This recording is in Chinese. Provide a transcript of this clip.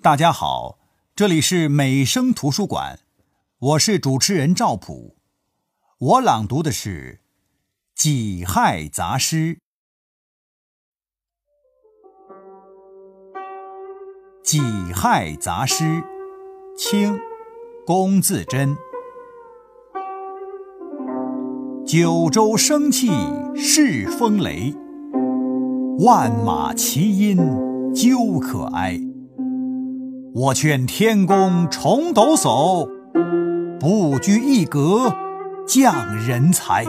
大家好，这里是美声图书馆，我是主持人赵普，我朗读的是《己亥杂诗》。《己亥杂诗》，清·龚自珍。九州生气恃风雷，万马齐喑究可哀。我劝天公重抖擞，不拘一格降人才。